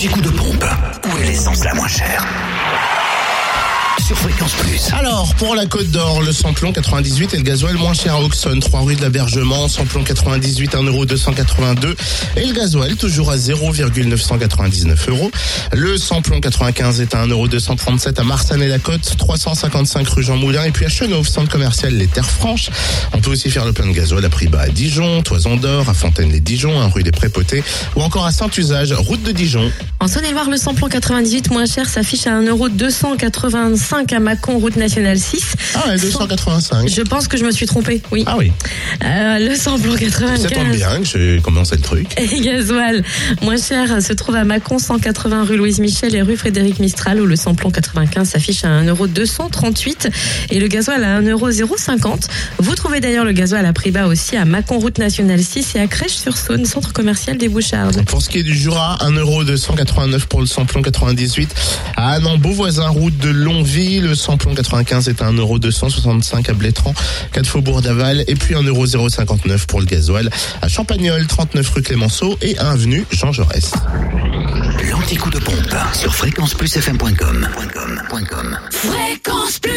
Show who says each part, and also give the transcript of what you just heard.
Speaker 1: L'anti-coup de pompe. Où est l'essence la moins chère sur Fréquence Plus.
Speaker 2: Alors, pour la Côte d'Or, le samplon 98 et le gasoil moins cher à Auxonne, 3 rue de l'Abergement, samplon 98, 1,282€ et le gasoil toujours à 0,999 euros. Le samplon 95 est à 1,237€ à Marsanne-et-la-Côte, 355 rue Jean Moulin et puis à Chenauve, centre commercial Les Terres Franches. On peut aussi faire le plein de gasoil à prix bas à Dijon, Toison d'Or, à Fontaine-les-Dijon, à rue des Prépotés ou encore à Saint-Usage, route de Dijon.
Speaker 3: En Saône-et-Loire, le samplon 98 moins cher s'affiche à 1,285€ à Mâcon, route nationale 6.
Speaker 2: Ah ouais, 285.
Speaker 3: Je pense que je me suis trompée, oui.
Speaker 2: Ah oui.
Speaker 3: Euh, le samplon 95.
Speaker 2: Ça tombe bien que j'ai commencé le truc.
Speaker 3: Et gasoil moins cher se trouve à Mâcon, 180 rue Louise Michel et rue Frédéric Mistral, où le samplon 95 s'affiche à 1,238€ et le gasoil à 1,050€. Vous trouvez d'ailleurs le gasoil à prix bas aussi à Mâcon, route nationale 6 et à Crèche-sur-Saône, centre commercial des Bouchardes.
Speaker 2: Pour ce qui est du Jura, 1,289€ pour le samplon 98. À Annan, Beauvoisin, route de Longville, le samplon 95 est à 1,265€ à Blétran, 4 Faubourg d'Aval, et puis 1,059€ pour le gasoil à Champagnol, 39 rue Clémenceau et 1 avenue Jean Jaurès.
Speaker 1: L'anti-coup de pompe sur fréquenceplusfm.com.
Speaker 4: Fréquence Plus